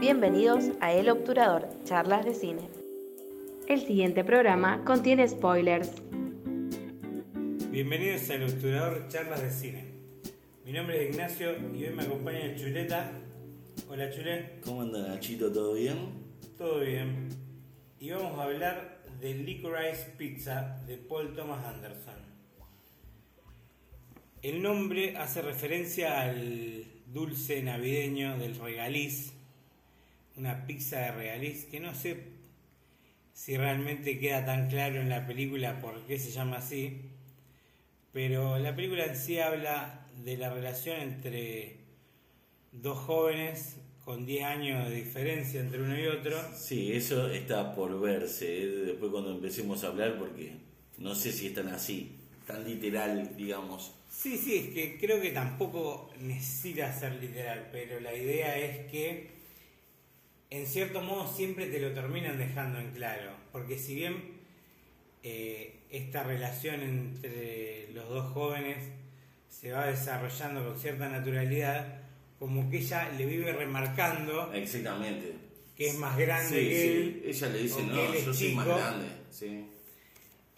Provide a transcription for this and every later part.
Bienvenidos a El Obturador, charlas de cine. El siguiente programa contiene spoilers. Bienvenidos al Obturador Charlas de Cine. Mi nombre es Ignacio y hoy me acompaña Chuleta. Hola Chule. ¿Cómo anda Nachito? ¿Todo bien? Todo bien. Y vamos a hablar de Licorice Pizza de Paul Thomas Anderson. El nombre hace referencia al dulce navideño del regaliz, una pizza de regaliz que no sé si realmente queda tan claro en la película por qué se llama así, pero la película en sí habla de la relación entre dos jóvenes con 10 años de diferencia entre uno y otro. Sí, eso está por verse, ¿eh? después cuando empecemos a hablar, porque no sé si es tan así, tan literal, digamos. Sí, sí, es que creo que tampoco necesita ser literal, pero la idea es que en cierto modo siempre te lo terminan dejando en claro, porque si bien eh, esta relación entre los dos jóvenes se va desarrollando con cierta naturalidad, como que ella le vive remarcando Exactamente. que es más grande Sí, que sí. él. Ella le dice, no, yo soy más chico". grande. Sí.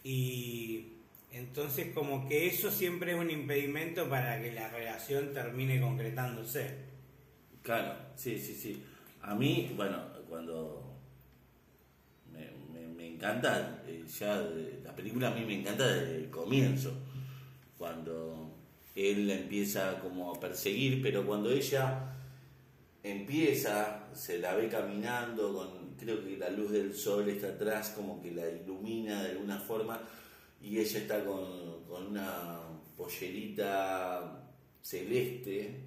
Y entonces como que eso siempre es un impedimento para que la relación termine concretándose. Claro, sí, sí, sí. A mí, bueno, cuando me, encanta, eh, ya la película a mí me encanta desde el comienzo, cuando él la empieza como a perseguir, pero cuando ella empieza, se la ve caminando, con, creo que la luz del sol está atrás, como que la ilumina de alguna forma, y ella está con, con una pollerita celeste,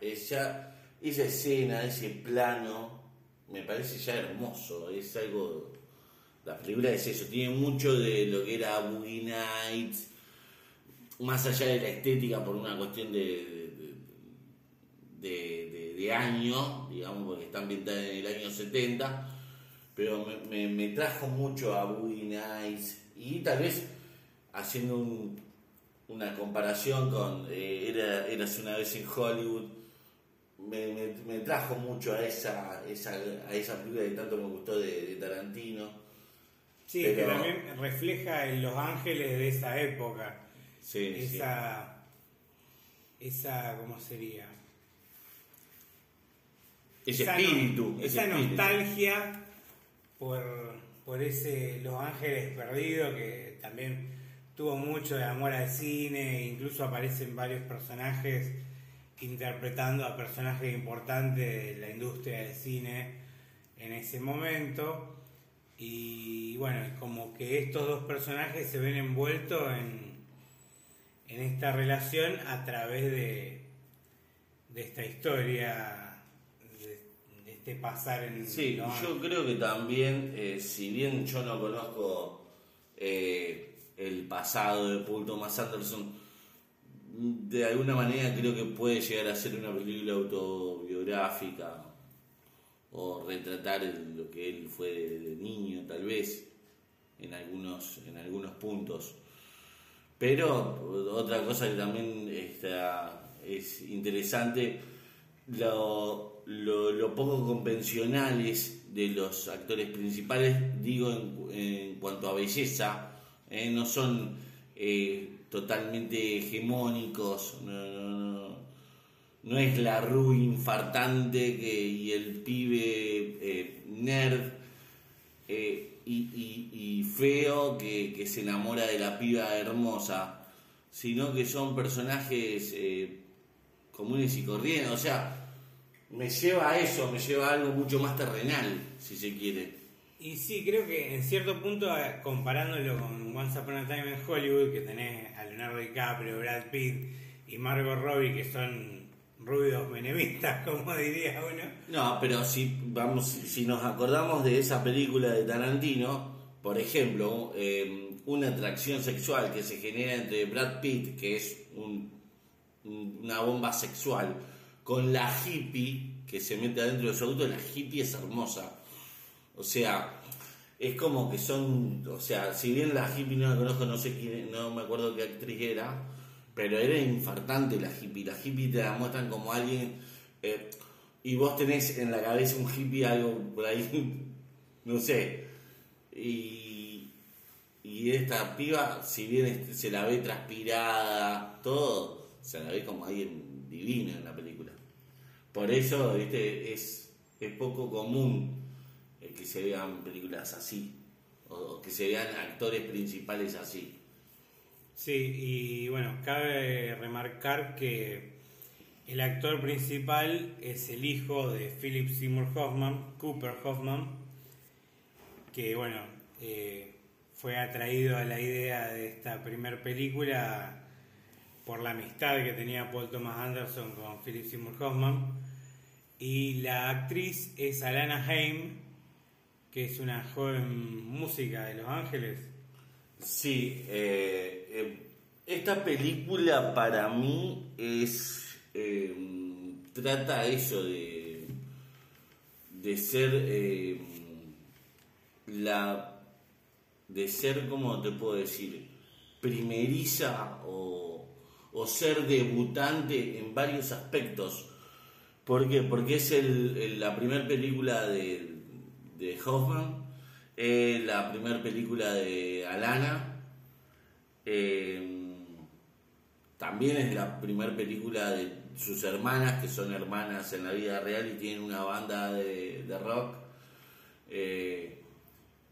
ella, esa escena, ese plano, me parece ya hermoso, es algo, la película es eso, tiene mucho de lo que era Boogie Nights, más allá de la estética por una cuestión de, de, de- de- año, digamos, porque está ambientada en el año 70, pero me, me- me trajo mucho a Boogie Nights y tal vez haciendo un- una comparación con eh, era, Eras una vez en Hollywood, me, me- me trajo mucho a esa, esa, a esa película que tanto me gustó de, de Tarantino. Sí, que también refleja en Los Ángeles de esa época. Sí, sí. esa, esa, ¿cómo sería? Ese Esa no- espíritu. ese esa espíritu. nostalgia por, por ese Los Ángeles Perdidos que también tuvo mucho de amor al cine, incluso aparecen varios personajes interpretando a personajes importantes de la industria del cine en ese momento. Y bueno, como que estos dos personajes se ven envueltos en, en esta relación a través de, de esta historia, de, de este pasar en Sí, yo creo que también, eh, si bien yo no conozco eh, el pasado de Paul Thomas Anderson, de alguna manera creo que puede llegar a ser una película autobiográfica o retratar lo que él fue de, niño, tal vez, en algunos, en algunos puntos. Pero otra cosa que también está, es interesante, lo, lo, lo poco convencionales de los actores principales, digo en, en cuanto a belleza, eh, no son eh, totalmente hegemónicos, no, no- no- no es la Ru infartante que, y el pibe eh, nerd eh, y, y- y feo que, que se enamora de la piba hermosa, sino que son personajes eh, comunes y corrientes. O sea, me lleva a eso, me lleva a algo mucho más terrenal, si se quiere. Y sí, creo que en cierto punto, comparándolo con Once Upon a Time en Hollywood, que tenés a Leonardo DiCaprio, Brad Pitt y Margot Robbie, que son ruidos menemistas, como diría uno. No, pero si vamos, si nos acordamos de esa película de Tarantino, por ejemplo, eh, una atracción sexual que se genera entre Brad Pitt, que es un- una bomba sexual, con la hippie que se mete adentro de su auto, la hippie es hermosa. O sea, es como que son, o sea, si bien la hippie no la conozco, no sé quién, no me acuerdo qué actriz era, pero era infartante la hippie. La hippie te la muestran como alguien, eh, y vos tenés en la cabeza un hippie, algo por ahí, no sé. Y, y esta piba, si bien se la ve transpirada, todo, se la ve como alguien divino en la película. Por eso, viste, es, es poco común que se vean películas así, o, que se vean actores principales así. Sí, y bueno, cabe remarcar que el actor principal es el hijo de Philip Seymour Hoffman, Cooper Hoffman, que bueno, eh, fue atraído a la idea de esta primer película por la amistad que tenía Paul Thomas Anderson con Philip Seymour Hoffman. Y la actriz es Alana Haim, que es una joven música de Los Ángeles. Sí, eh, eh, esta película para mí es eh, trata eso de de ser eh, la de ser como te puedo decir primeriza o, o ser debutante en varios aspectos ¿por qué? porque es el- la primera película de, de Hoffman eh, la primera película de Alana eh, también es la primera película de sus hermanas, que son hermanas en la vida real y tienen una banda de, de rock. Eh,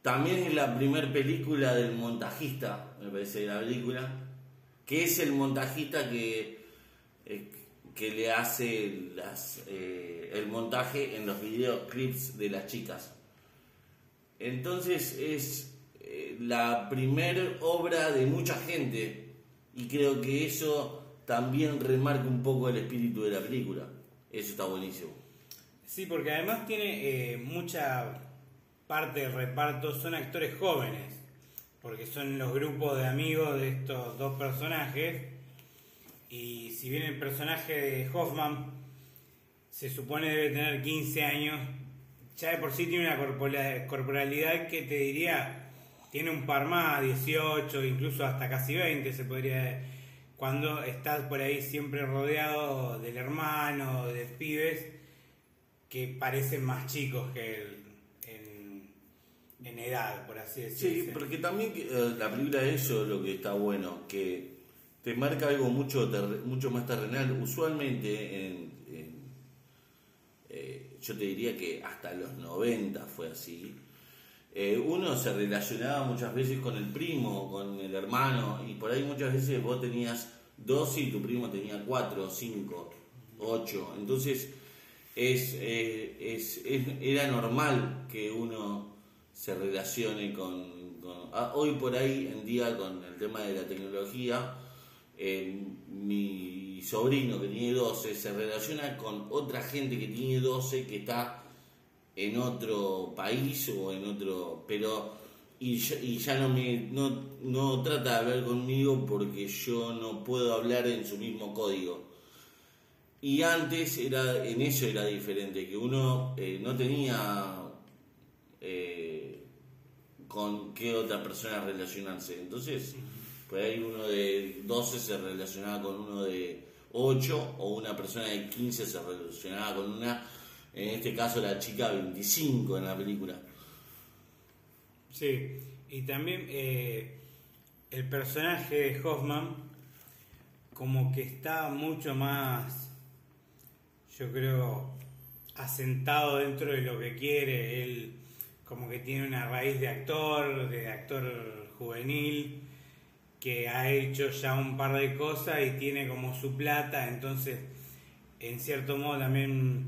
también es la primera película del montajista, me parece, de la película, que es el montajista que, eh, que le hace las, eh, el montaje en los videoclips de las chicas. Entonces es eh, la primer obra de mucha gente y creo que eso también remarca un poco el espíritu de la película. Eso está buenísimo. Sí, porque además tiene eh, mucha parte del reparto, son actores jóvenes, porque son los grupos de amigos de estos dos personajes. Y si bien el personaje de Hoffman se supone debe tener 15 años, ya de por sí tiene una corpora- corporalidad que te diría, tiene un par más, 18, incluso hasta casi 20 se podría cuando estás por ahí siempre rodeado del hermano, de pibes que parecen más chicos que él en, edad, por así Sí, decirlo. porque también eh, la película de eso es lo que está bueno, que te marca algo mucho mucho más terrenal. Usualmente, en, yo te diría que hasta los 90 fue así. Eh, uno se relacionaba muchas veces con el primo, con el hermano, y por ahí muchas veces vos tenías dos y tu primo tenía cuatro, cinco, ocho. Entonces, es, eh, es- era normal que uno se relacione con, con- ah, hoy por ahí en día con el tema de la tecnología eh, mi sobrino que tiene 12 se relaciona con otra gente que tiene 12 que está en otro país o en otro pero y ya, y ya no me no, no trata de hablar conmigo porque yo no puedo hablar en su mismo código. Y antes era en eso era diferente que uno eh, no tenía eh, con qué otra persona relacionarse. Entonces pues ahí uno de 12 se relacionaba con uno de 8 o una persona de 15 se relacionaba con una en este caso la chica 25 en la película Sí, y también eh, el personaje de Hoffman como que está mucho más, yo creo, asentado dentro de lo que quiere. Él como que tiene una raíz de actor, de actor juvenil, que ha hecho ya un par de cosas y tiene como su plata, entonces en cierto modo también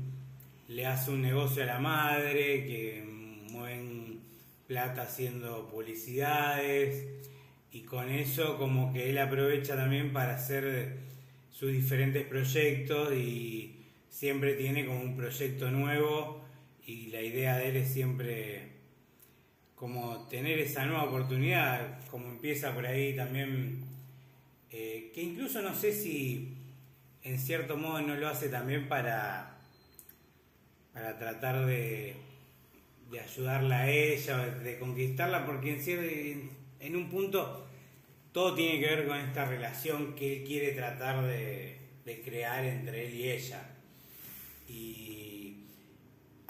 le hace un negocio a la madre, que mueven plata haciendo publicidades y con eso como que él aprovecha también para hacer sus diferentes proyectos y siempre tiene como un proyecto nuevo y la idea de él es siempre como tener esa nueva oportunidad, como empieza por ahí también, eh, que incluso no sé si en cierto modo no lo hace también para, para tratar de, de ayudarla a ella, de conquistarla, porque en, cier- en un punto todo tiene que ver con esta relación que él quiere tratar de, de crear entre él y ella. Y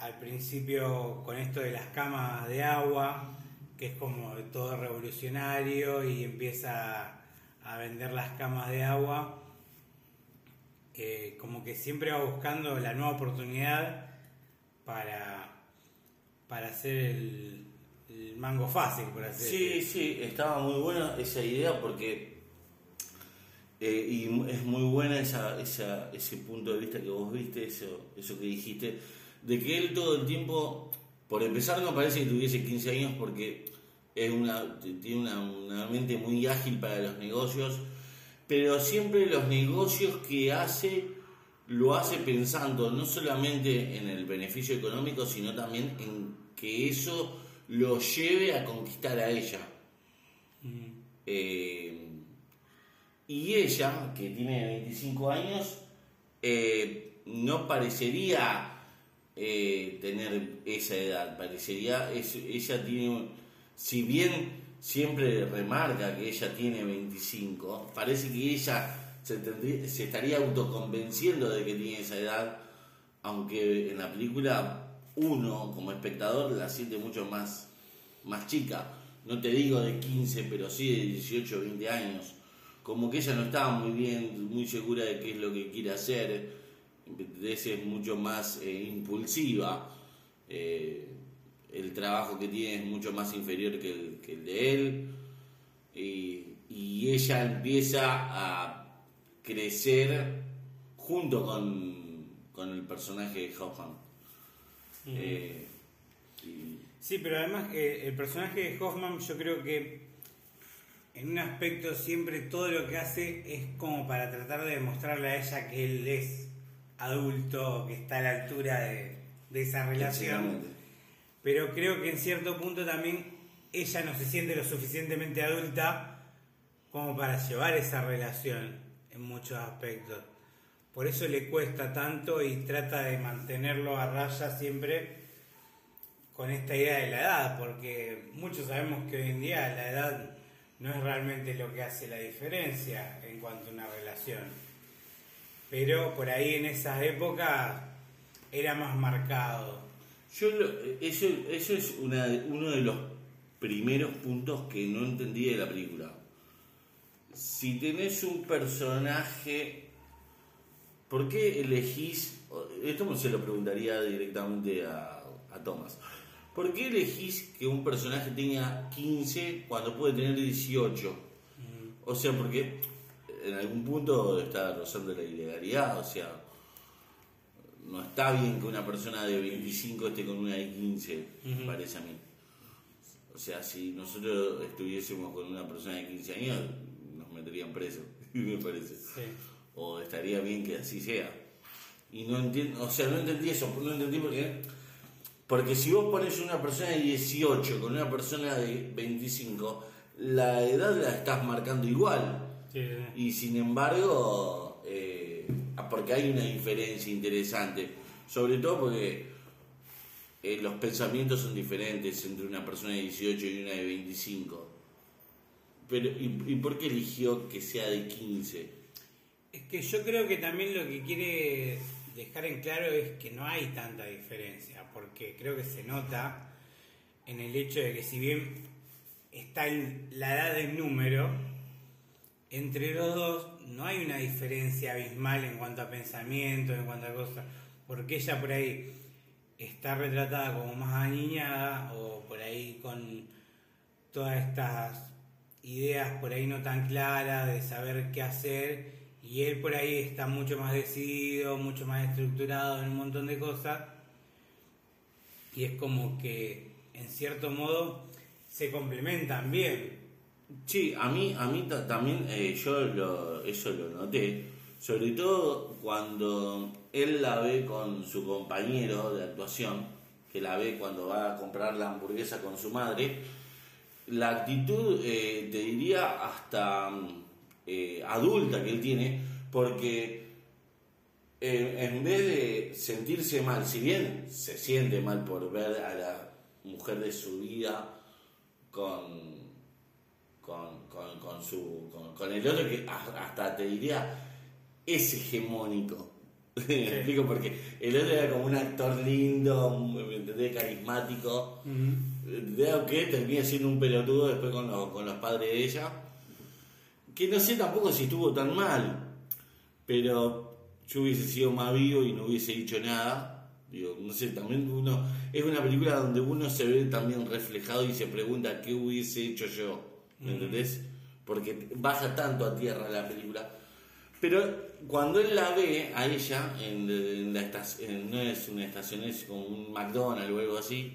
al principio con esto de las camas de agua, que es como todo revolucionario y empieza a vender las camas de agua, eh, como que siempre va buscando la nueva oportunidad para, para hacer el, el mango fácil, por así Sí, sí, estaba muy buena esa idea porque eh, y es muy buena esa, esa, ese punto de vista que vos viste, eso, eso que dijiste, de que él todo el tiempo, por empezar no parece que tuviese 15 años porque es una, tiene una, una mente muy ágil para los negocios, pero siempre los negocios que hace lo hace pensando no solamente en el beneficio económico, sino también en que eso lo lleve a conquistar a ella. Eh, y ella, que tiene 25 años, eh, no parecería eh, tener esa edad, parecería, es- ella tiene, si bien siempre remarca que ella tiene 25, parece que ella se, tendría- se estaría autoconvenciendo de que tiene esa edad, aunque en la película uno como espectador la siente mucho más, más chica, no te digo de 15, pero sí de 18 20 años, como que ella no estaba muy bien, muy segura de qué es lo que quiere hacer, ¿entendés? es mucho más eh, impulsiva, eh, el trabajo que tiene es mucho más inferior que el, que el de él, y, y ella empieza a crecer junto con, con el personaje de Hoffman. Eh, y- Sí, pero además el personaje de Hoffman yo creo que en un aspecto siempre todo lo que hace es como para tratar de demostrarle a ella que él es adulto, que está a la altura de, de esa relación. Pero creo que en cierto punto también ella no se siente lo suficientemente adulta como para llevar esa relación en muchos aspectos. Por eso le cuesta tanto y trata de mantenerlo a raya siempre con esta idea de la edad, porque muchos sabemos que hoy en día la edad no es realmente lo que hace la diferencia en cuanto a una relación. Pero por ahí en esas épocas era más marcado. Yo lo- eso, eso es una, uno de los primeros puntos que no entendí de la película. Si tenés un personaje, ¿por qué elegís? Esto se lo preguntaría directamente a, a Thomas. ¿Por qué elegís que un personaje tenga 15 cuando puede tener 18? O sea, porque en algún punto está rozando la ilegalidad, o sea, no está bien que una persona de 25 esté con una de 15, me Ujú. parece a mí. O sea, si nosotros estuviésemos con una persona de 15 años, nos meterían preso, me parece. Sí. O estaría bien que así sea. Y no entiendo, o sea, no entendí eso, no entendí por qué. Porque si vos pones una persona de 18 con una persona de 25, la edad la estás marcando igual. Y sin embargo, eh, porque hay una diferencia interesante, sobre todo porque eh, los pensamientos son diferentes entre una persona de 18 y una de 25. Pero, ¿y, y por qué eligió que sea de 15? Es que yo creo que también lo que quiere dejar en claro es que no hay tanta diferencia, porque creo que se nota en el hecho de que si bien está el- la edad del número, entre los dos no hay una diferencia abismal en cuanto a pensamiento, en cuanto a cosas, porque ella por ahí está retratada como más aniñada o por ahí con todas estas ideas por ahí no tan claras de saber qué hacer y él por ahí está mucho más decidido, mucho más estructurado en un montón de cosas y es como que en cierto modo se complementan bien. Sí, a mí, a mí ta- también eh, yo lo- eso lo noté, sobre todo cuando él la ve con su compañero de actuación, que la ve cuando va a comprar la hamburguesa con su madre, la actitud, eh, te diría, hasta mm, eh, adulta que él tiene, porque eh, en vez de sentirse mal, si bien se siente mal por ver a la mujer de su vida con, con, con, con su, con, con el otro que hasta te diría es hegemónico. Me explico porque el otro era como un actor lindo, ¿me entendés? Carismático. Veo que termina siendo un pelotudo después con los, con los padres de ella. Que no sé tampoco si estuvo tan mal, pero yo hubiese sido más vivo y no hubiese dicho nada. Digo, no sé, también uno. Es una película donde uno se ve también reflejado y se pregunta qué hubiese hecho yo. ¿Me entendés? Porque baja tanto a tierra la película. Pero cuando él la ve a ella en, la estación, no es una estación, es como un McDonald's o algo así,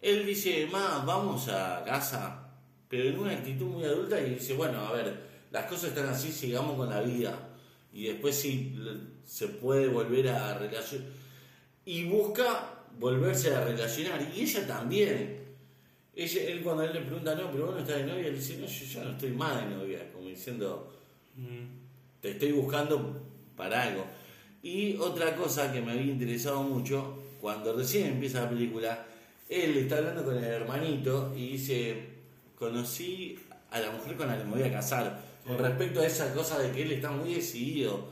él dice, ma, vamos a casa, pero en una actitud muy adulta y dice, bueno, a ver, las cosas están así, sigamos con la vida. Y después sí se puede volver a relacionar. Y busca volverse a relacionar. Y ella también. Ella, él cuando él le pregunta, no, pero vos no estás de novia, él dice, no, yo ya no estoy más de novia, como diciendo, te estoy buscando para algo. Y otra cosa que me había interesado mucho, cuando recién empieza la película, él está hablando con el hermanito y dice, conocí a la mujer con la que me voy a casar. Con respecto a esa cosa de que él está muy decidido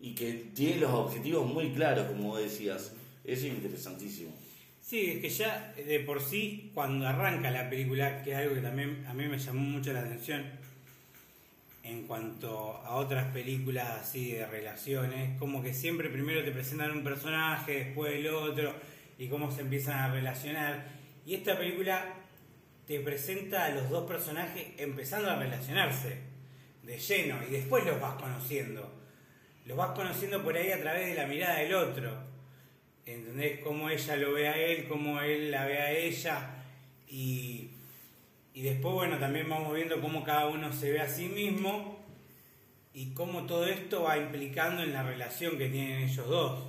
y que tiene los objetivos muy claros, como decías. Eso es interesantísimo. Sí, es que ya de por sí, cuando arranca la película, que es algo que también a mí me llamó mucho la atención, en cuanto a otras películas así de relaciones, como que siempre primero te presentan un personaje, después el otro, y cómo se empiezan a relacionar. Y esta película te presenta a los dos personajes empezando a relacionarse de lleno, y después los vas conociendo. Los vas conociendo por ahí a través de la mirada del otro. ¿Entendés? Cómo ella lo ve a él, cómo él la ve a ella, y y después, bueno, también vamos viendo cómo cada uno se ve a sí mismo y cómo todo esto va implicando en la relación que tienen ellos dos.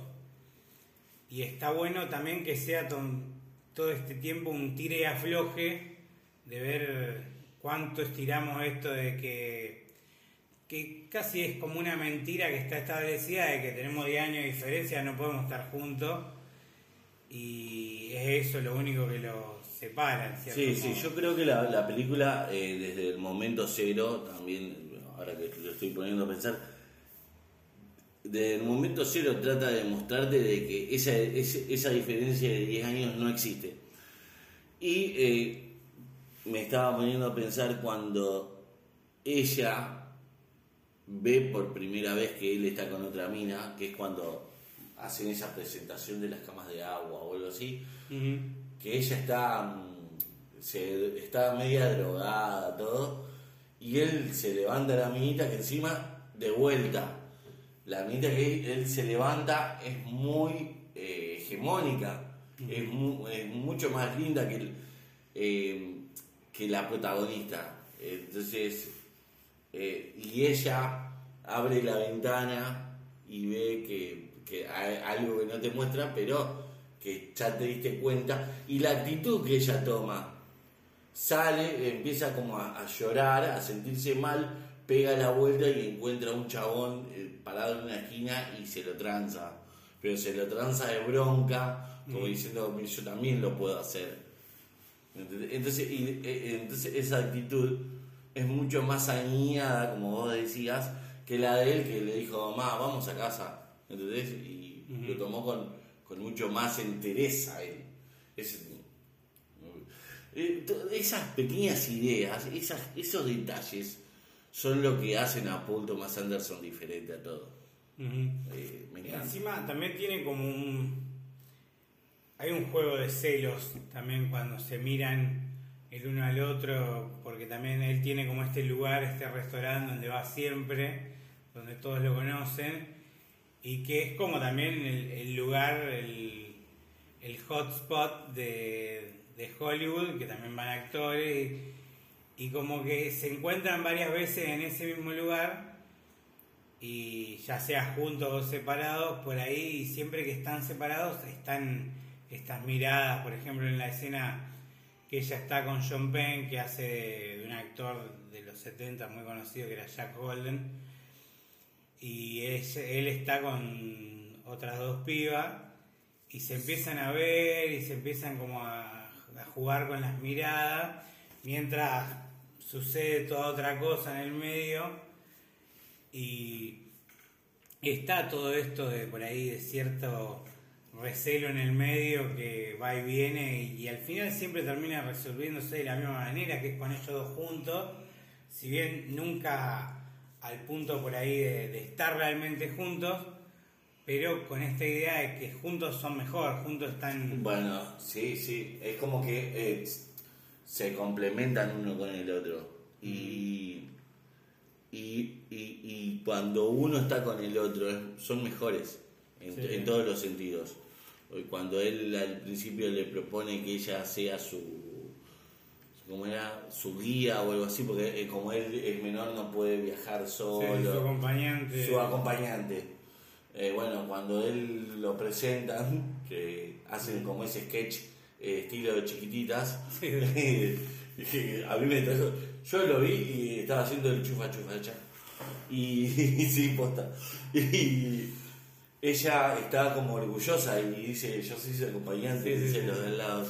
Y está bueno también que sea todo este tiempo un tire y afloje de ver cuánto estiramos esto de que, que casi es como una mentira que está establecida de que tenemos 10 años de diferencia, no podemos estar juntos. Y es eso lo único que los separan. Sí, sí, yo creo que la, película, eh, desde el momento cero, también, ahora que lo estoy poniendo a pensar, desde el momento cero trata de mostrarte de que esa, esa, diferencia de 10 años no existe. Y eh, me estaba poniendo a pensar cuando ella ve por primera vez que él está con otra mina, que es cuando hacen esa presentación de las camas de agua o algo así, que ella está, mm, se, está media drogada, todo, y él se levanta la minita que encima de vuelta, la minita que él se levanta es muy eh, hegemónica, es, mucho más linda que, eh, que la protagonista. Entonces, eh, y ella abre la ventana y ve que, que hay algo que no te muestra, pero que ya te diste cuenta, y la actitud que ella toma. Sale, empieza como a, llorar, a sentirse mal, pega la vuelta y encuentra un chabón eh, parado en una esquina y se lo tranza. Pero se lo tranza de bronca, como mm. diciendo, yo también lo puedo hacer. Entonces, y, eh, entonces esa actitud es mucho más añada, como vos decías, que la de él que le dijo, mamá, vamos a casa. ¿Entendés? Y lo tomó con, con mucho más entereza él. Eh, esas pequeñas ideas, esas, esos detalles son lo que hacen a Paul Thomas Anderson diferente a todo. Eh, Encima también tiene como un... Hay un juego de celos también cuando se miran el uno al otro, porque también él tiene como este lugar, este restaurante donde va siempre, donde todos lo conocen y que es como también el, lugar, el, el hotspot de, de, Hollywood, que también van actores, y, como que se encuentran varias veces en ese mismo lugar, y ya sea juntos o separados, por ahí, y siempre que están separados están estas miradas, por ejemplo, en la escena que ella está con John Penn, que hace de un actor de los 70 muy conocido, que era Jack Holden, y él está con otras dos pibas y se empiezan a ver y se empiezan como a, jugar con las miradas mientras sucede toda otra cosa en el medio. Y, está todo esto de por ahí de cierto recelo en el medio que va y viene y, al final siempre termina resolviéndose de la misma manera, que es con ellos dos juntos, si bien nunca al punto por ahí de, estar realmente juntos, pero con esta idea de que juntos son mejor, juntos están... Bueno, sí, sí, es como que eh, se complementan uno con el otro. Y, y, y, cuando uno está con el otro son mejores en, en todos los sentidos. Cuando él al principio le propone que ella sea su como era su guía o algo así porque eh, como él es menor no puede viajar solo. su acompañante. Su acompañante. Eh, bueno cuando él lo presentan que hacen como ese sketch eh, estilo de chiquititas a mí me trajo yo lo vi y estaba haciendo el chufa chufa y, y sí posta. Y ella estaba como orgullosa y dice, yo soy su acompañante, dice los del lado.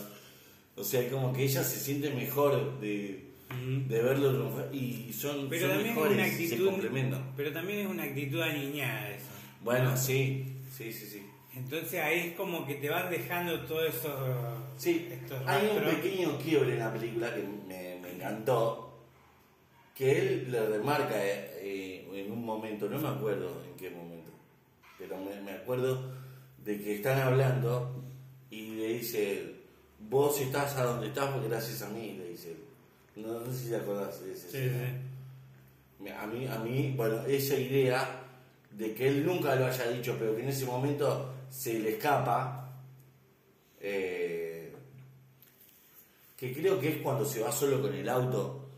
O sea, como que ella se siente mejor de, de verlo y son, pero mejores, se complementan. Pero también es una actitud aniñada eso. Bueno, sí, sí, sí, sí. Entonces ahí es como que te van dejando todo eso. Sí, hay un pequeño quiebre en la película que me, me encantó, que él le remarca eh, en un momento, no me acuerdo en qué momento pero me, acuerdo de que están hablando y le dice, vos estás a donde estás porque gracias a mí, le dice. No, sé si te acordás de ese. Sí, A mí, a mí, bueno, esa idea de que él nunca lo haya dicho, pero que en ese momento se le escapa, eh, que creo que es cuando se va solo con el auto.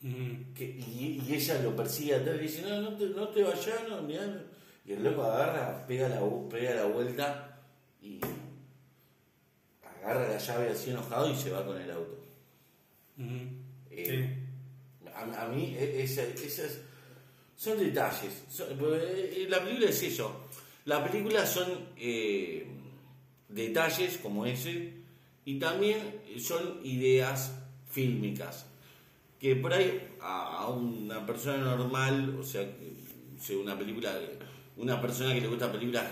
que, y, ella lo persigue atrás y dice, no, no te, no te vayas, no, mirá, y el loco agarra, pega la, pega la vuelta agarra la llave así enojado y se va con el auto. Eh, a, mí, e, esas, son detalles. Eh, la película es eso. La película son eh, detalles como ese y también son ideas fílmicas que por ahí a, una persona normal, o sea, una película una persona que le gusta películas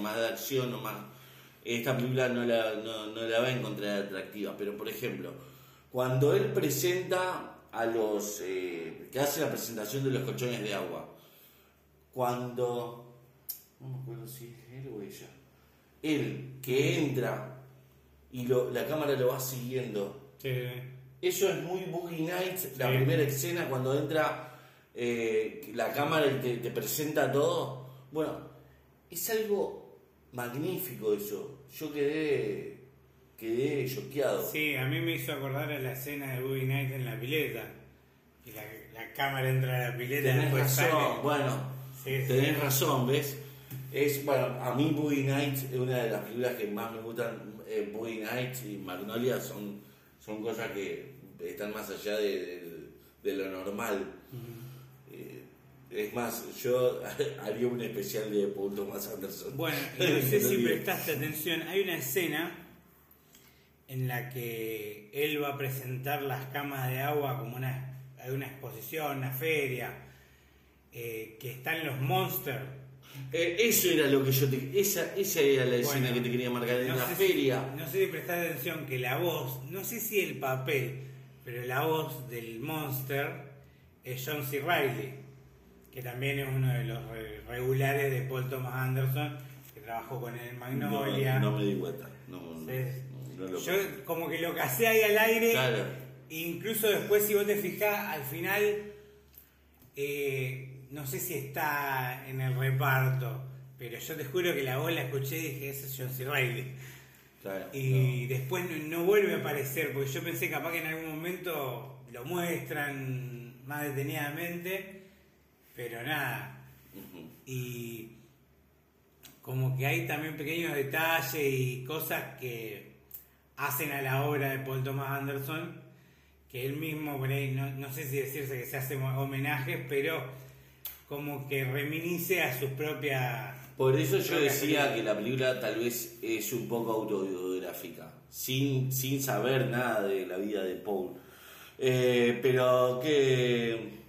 más de acción o más esta película no la, no, la va a encontrar atractiva. Pero por ejemplo cuando él presenta a los eh, que hace la presentación de los colchones de agua cuando no me acuerdo si es él o ella él que entra y lo, la cámara lo va siguiendo eso es muy Boogie Nights la primera escena cuando entra eh, la cámara y te, te presenta todo. Bueno, es algo magnífico eso. Yo quedé quedé choqueado. Sí, a mí me hizo acordar a la escena de Boogie Night en la pileta. Y la, cámara entra a la pileta tenés razón, bueno, tenés razón, ¿ves? Es, bueno, a mí Boogie Nights es una de las películas que más me gustan. Eh, Boogie Nights y Magnolia son, son cosas que están más allá de, lo normal. Es más, yo haría un especial de Paul Thomas Anderson. Bueno, no sé si prestaste atención, hay una escena en la que él va a presentar las camas de agua como una, una exposición, una feria, eh, que están los monsters. Eh, eso era lo que yo te... Esa, esa era la escena que te quería marcar en la feria. no sé si prestaste atención que la voz, no sé si el papel, pero la voz del monster es John C. Riley que también es uno de los regulares de Paul Thomas Anderson, que trabajó con él en Magnolia. No, me di cuenta. yo como que lo casé ahí al aire. Claro. Incluso después, si vos te fijás, al final, eh, no sé si está en el reparto, pero yo te juro que la voz la escuché y dije, ese es John C. Reilly. y después no, vuelve a aparecer, porque yo pensé capaz que en algún momento lo muestran más detenidamente pero nada. Y como que hay también pequeños detalles y cosas que hacen a la obra de Paul Thomas Anderson, que él mismo, no, no sé si decirse que se hace homenajes, pero como que reminice a sus propias... Por eso yo decía que la película tal vez es un poco autobiográfica, sin, sin saber nada de la vida de Paul. Eh, pero que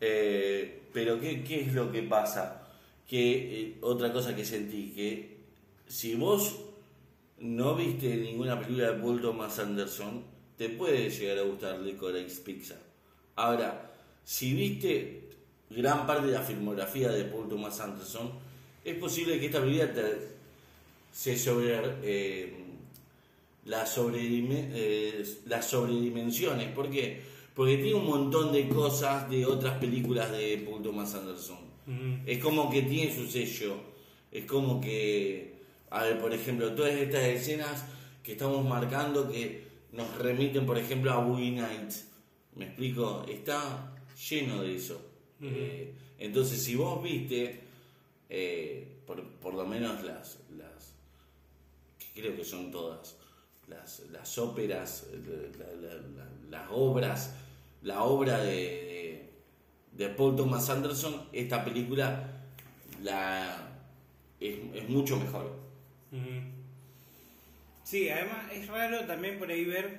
eh, pero ¿qué, ¿qué es lo que pasa? Que eh, otra cosa que sentí, que si vos no viste ninguna película de Paul Thomas Anderson, te puede llegar a gustar Licorice Pizza. Ahora, si viste gran parte de la filmografía de Paul Thomas Anderson, es posible que esta película te- se sobre eh, las, eh, sobredimensiones. ¿Por qué? Porque tiene un montón de cosas de otras películas de Paul Thomas Anderson. Es como que tiene su sello. Es como que, a ver, por ejemplo, todas estas escenas que estamos marcando que nos remiten, por ejemplo, a Boogie Nights. ¿Me explico? Está lleno de eso. Eh, entonces, si vos viste, eh, por, por lo menos las, las, que creo que son todas, las, las óperas, la- la- la- las obras, la obra de, de, Paul Thomas Anderson, esta película la, es, mucho mejor. Sí, además es raro también por ahí ver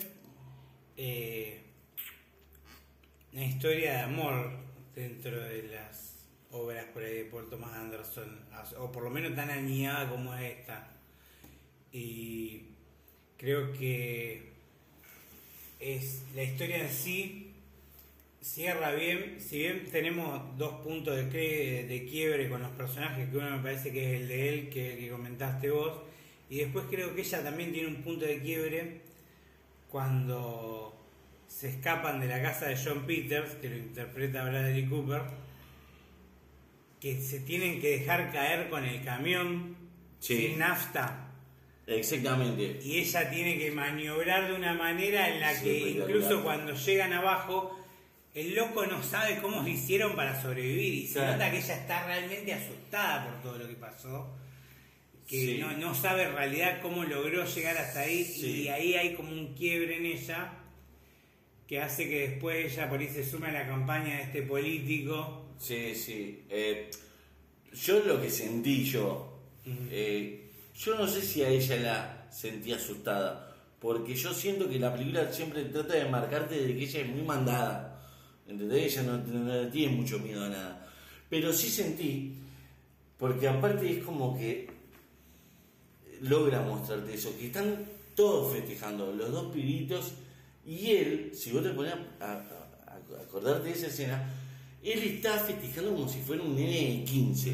eh, una historia de amor dentro de las obras por ahí de Paul Thomas Anderson, o por lo menos tan añada como es esta. Y creo que es la historia en sí cierra bien, si bien tenemos dos puntos de, de quiebre con los personajes, que uno me parece que es el de él, que, que comentaste vos, y después creo que ella también tiene un punto de quiebre cuando se escapan de la casa de John Peters, que lo interpreta Bradley Cooper, que se tienen que dejar caer con el camión Sí. sin nafta. Exactamente. Y ella tiene que maniobrar de una manera en la Sí, que incluso cuando llegan abajo, el loco no sabe cómo se hicieron para sobrevivir y se Claro. nota que ella está realmente asustada por todo lo que pasó, que Sí. no, no sabe en realidad cómo logró llegar hasta ahí Sí. y ahí hay como un quiebre en ella que hace que después ella por ahí se sume a la campaña de este político. Sí, sí. Eh, yo lo que sentí yo, eh, yo no sé si a ella la sentí asustada, porque yo siento que la película siempre trata de marcarte de que ella es muy mandada. ¿Entendés? Ella no, no tiene mucho miedo a nada. Pero sí sentí, porque aparte es como que logra mostrarte eso, que están todos festejando, los dos pibitos, y él, si vos te pones a, a- a acordarte de esa escena, él está festejando como si fuera un nene de 15,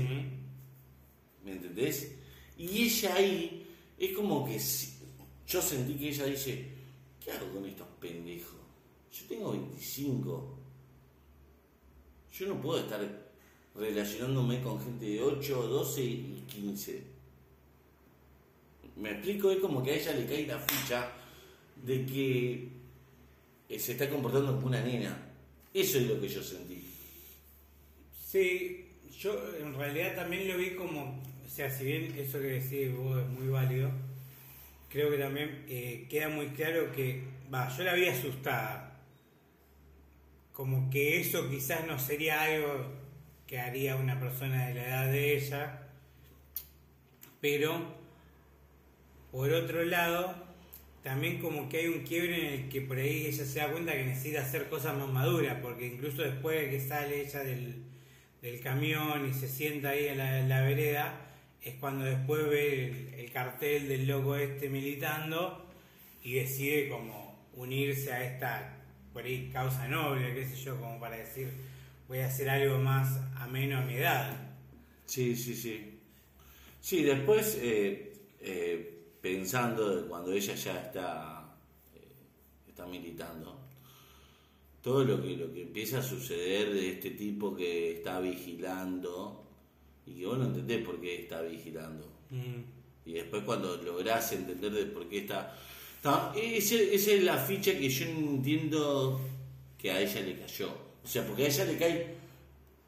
¿me entendés? Y ella ahí, es como que yo sentí que ella dice, ¿qué hago con estos pendejos? Yo tengo 25, yo no puedo estar relacionándome con gente de 8, 12 y 15. Me explico, es como que a ella le cae la ficha de que se está comportando como una nena. Eso es lo que yo sentí. Sí, yo en realidad también lo vi como, o sea, si bien eso que decís vos es muy válido, creo que también eh, queda muy claro que, va, yo la vi asustada, como que eso quizás no sería algo que haría una persona de la edad de ella, pero por otro lado, también como que hay un quiebre en el que por ahí ella se da cuenta que necesita hacer cosas más maduras, porque incluso después de que sale ella del, del camión y se sienta ahí en la, vereda, es cuando después ve el, el cartel del loco este militando y decide como unirse a esta por ahí causa noble, qué sé yo, como para decir voy a hacer algo más ameno a mi edad. Sí, sí, sí. Sí, después, eh, eh, pensando de cuando ella ya está, eh, está militando, todo lo que, lo que empieza a suceder de este tipo que está vigilando y que vos no entendés por qué está vigilando. Y después cuando lográs entender de por qué está... ese- esa es la ficha que yo entiendo que a ella le cayó. O sea, porque a ella le cae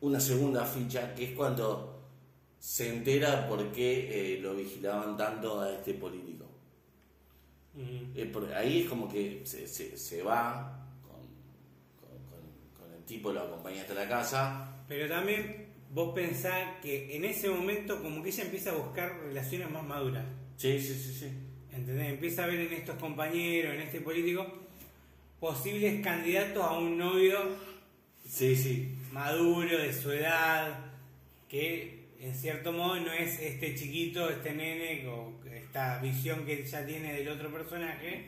una segunda ficha, que es cuando se entera por qué eh, lo vigilaban tanto a este político. Eh, por- ahí es como que se, se- se va con- con el tipo, lo acompaña hasta la casa. Pero también vos pensás que en ese momento como que ella empieza a buscar relaciones más maduras. Sí, sí, sí, sí. ¿Entendés? Empieza a ver en estos compañeros, en este político, posibles candidatos a un novio Sí, sí. maduro, de su edad, que en cierto modo no es este chiquito, este nene, o esta visión que ya tiene del otro personaje.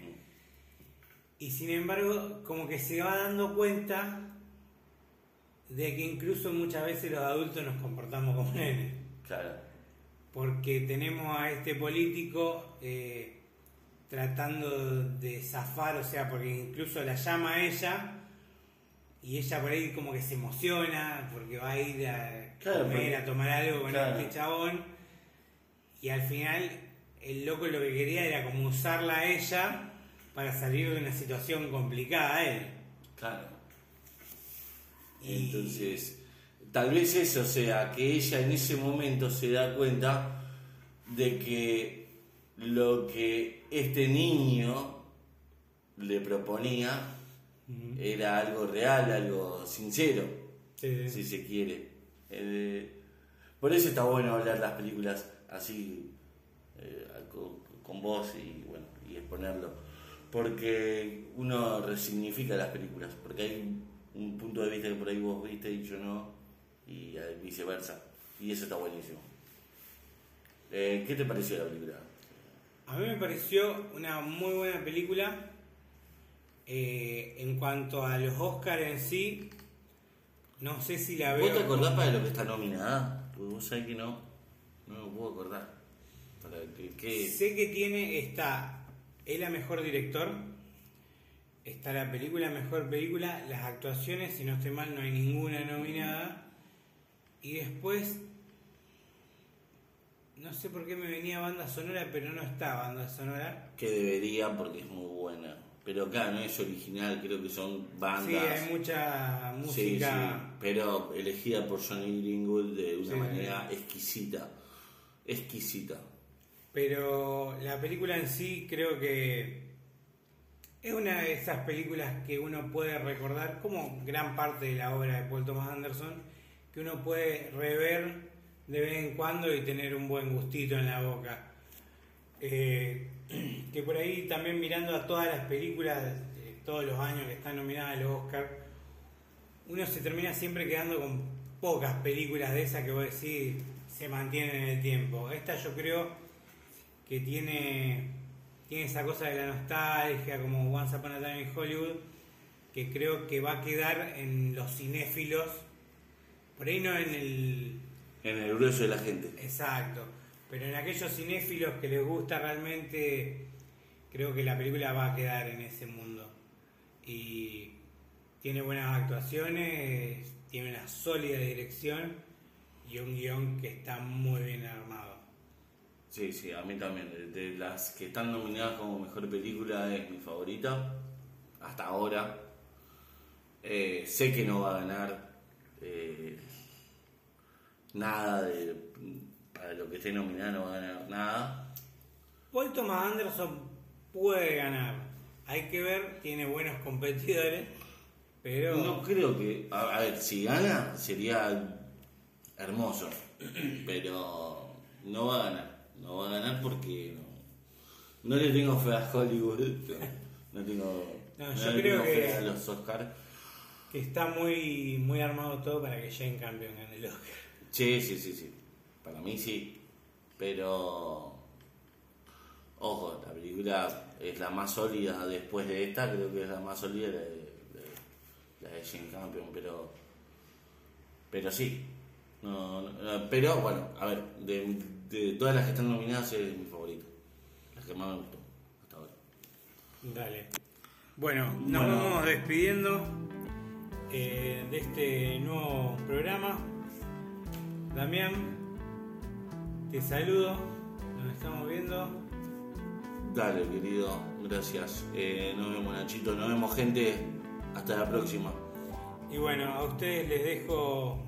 Y sin embargo, como que se va dando cuenta de que incluso muchas veces los adultos nos comportamos como nenes. Claro. Porque tenemos a este político eh, tratando de zafar, o sea, porque incluso la llama a ella y ella por ahí como que se emociona porque va a ir a Claro, comer, porque- a tomar algo con claro. este chabón y al final el loco lo que quería era como usarla a ella para salir de una situación complicada a él. Claro. Y- Entonces, tal vez eso sea que ella en ese momento se da cuenta de que lo que este niño le proponía era algo real, algo sincero, Sí, si se quiere. Por eso está bueno hablar las películas así eh, con, con vos y bueno y exponerlo. Porque uno resignifica las películas porque hay un punto de vista que por ahí vos viste y yo no y eh, viceversa y eso está buenísimo Eh, ¿qué te pareció la película? A mí me pareció una muy buena película. Eh, en cuanto a los Oscars en sí, no sé si la veo. ¿Vos te acordás para lo que está nominada? Porque vos sabés que no, no me puedo acordar. Para que, que- Sé que tiene, está, es la mejor director, está la película mejor película, las actuaciones, si no estoy mal, no hay ninguna nominada. Y después, no sé por qué me venía banda sonora, pero no está banda sonora. que debería porque es muy buena. Pero acá no es original, creo que son bandas. Sí, hay mucha Sí, música. sí, pero elegida por Johnny Greenwood de una Sí, manera exquisita. Exquisita. Pero la película en sí creo que es una de esas películas que uno puede recordar, como gran parte de la obra de Paul Thomas Anderson, que uno puede rever de vez en cuando y tener un buen gustito en la boca. Eh, que por ahí también mirando a todas las películas, todos los años que están nominadas a los Oscar, uno se termina siempre quedando con pocas películas de esas que vos decís se mantienen en el tiempo. Esta yo creo que tiene, tiene esa cosa de la nostalgia, como Once Upon a Time in Hollywood, que creo que va a quedar en los cinéfilos, por ahí no en el En el grueso de la gente. exacto, pero en aquellos cinéfilos que les gusta realmente, creo que la película va a quedar en ese mundo. Y tiene buenas actuaciones, tiene una sólida dirección y un guion que está muy bien armado. Sí, sí, a mí también. De, de las que están nominadas como mejor película es mi favorita. Hasta ahora. Eh, sé que no va a ganar eh, nada de. Para lo que esté nominada no va a ganar nada. Paul Thomas Anderson puede ganar. Hay que ver, tiene buenos competidores, pero No creo que. A, a ver, si gana sería hermoso. Pero no va a ganar. No va a ganar porque no, no le tengo fe a Hollywood. No, no tengo. No, yo le creo tengo fe que- a los Oscars. que está muy, muy armado todo para que Jane Campion gane el Oscar. Sí, sí, sí, sí. Para mí sí. Pero. Ojo, la película es la más sólida después de esta, creo que es la más sólida de, de- la de Jane Campion, pero. Pero sí. No, no, pero bueno, a ver, de, de todas las que están nominadas es mi favorito. La que más me gustó hasta ahora. Dale. Bueno, nos Bueno. vamos despidiendo eh, de este nuevo programa. Damián, te saludo. Nos estamos viendo. Dale, querido, gracias. Eh, nos vemos, Nachito, nos vemos, gente. Hasta la próxima. Y bueno, a ustedes les dejo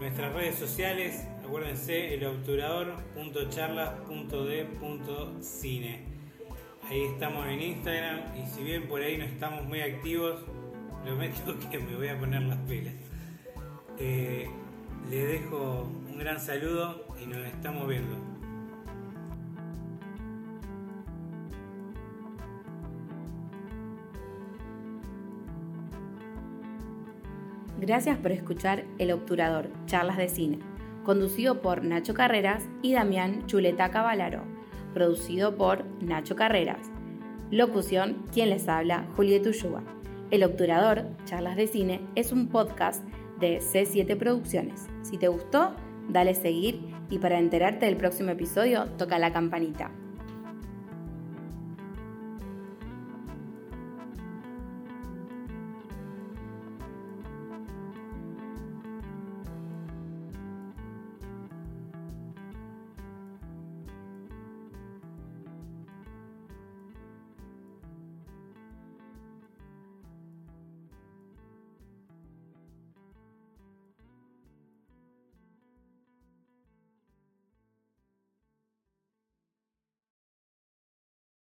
nuestras redes sociales. Acuérdense, elobturador.charlas.d.cine. Ahí estamos en Instagram y si bien por ahí no estamos muy activos, prometo que me voy a poner las pilas. Eh, les dejo un gran saludo y nos estamos viendo. Gracias por escuchar El Obturador, charlas de cine, conducido por Nacho Carreras y Damián Chuleta Cavalaro, producido por Nacho Carreras. Locución, quien les habla, Julieta Ulluba. El Obturador, charlas de cine, es un podcast de C7 Producciones. Si te gustó, dale seguir y para enterarte del próximo episodio, toca la campanita.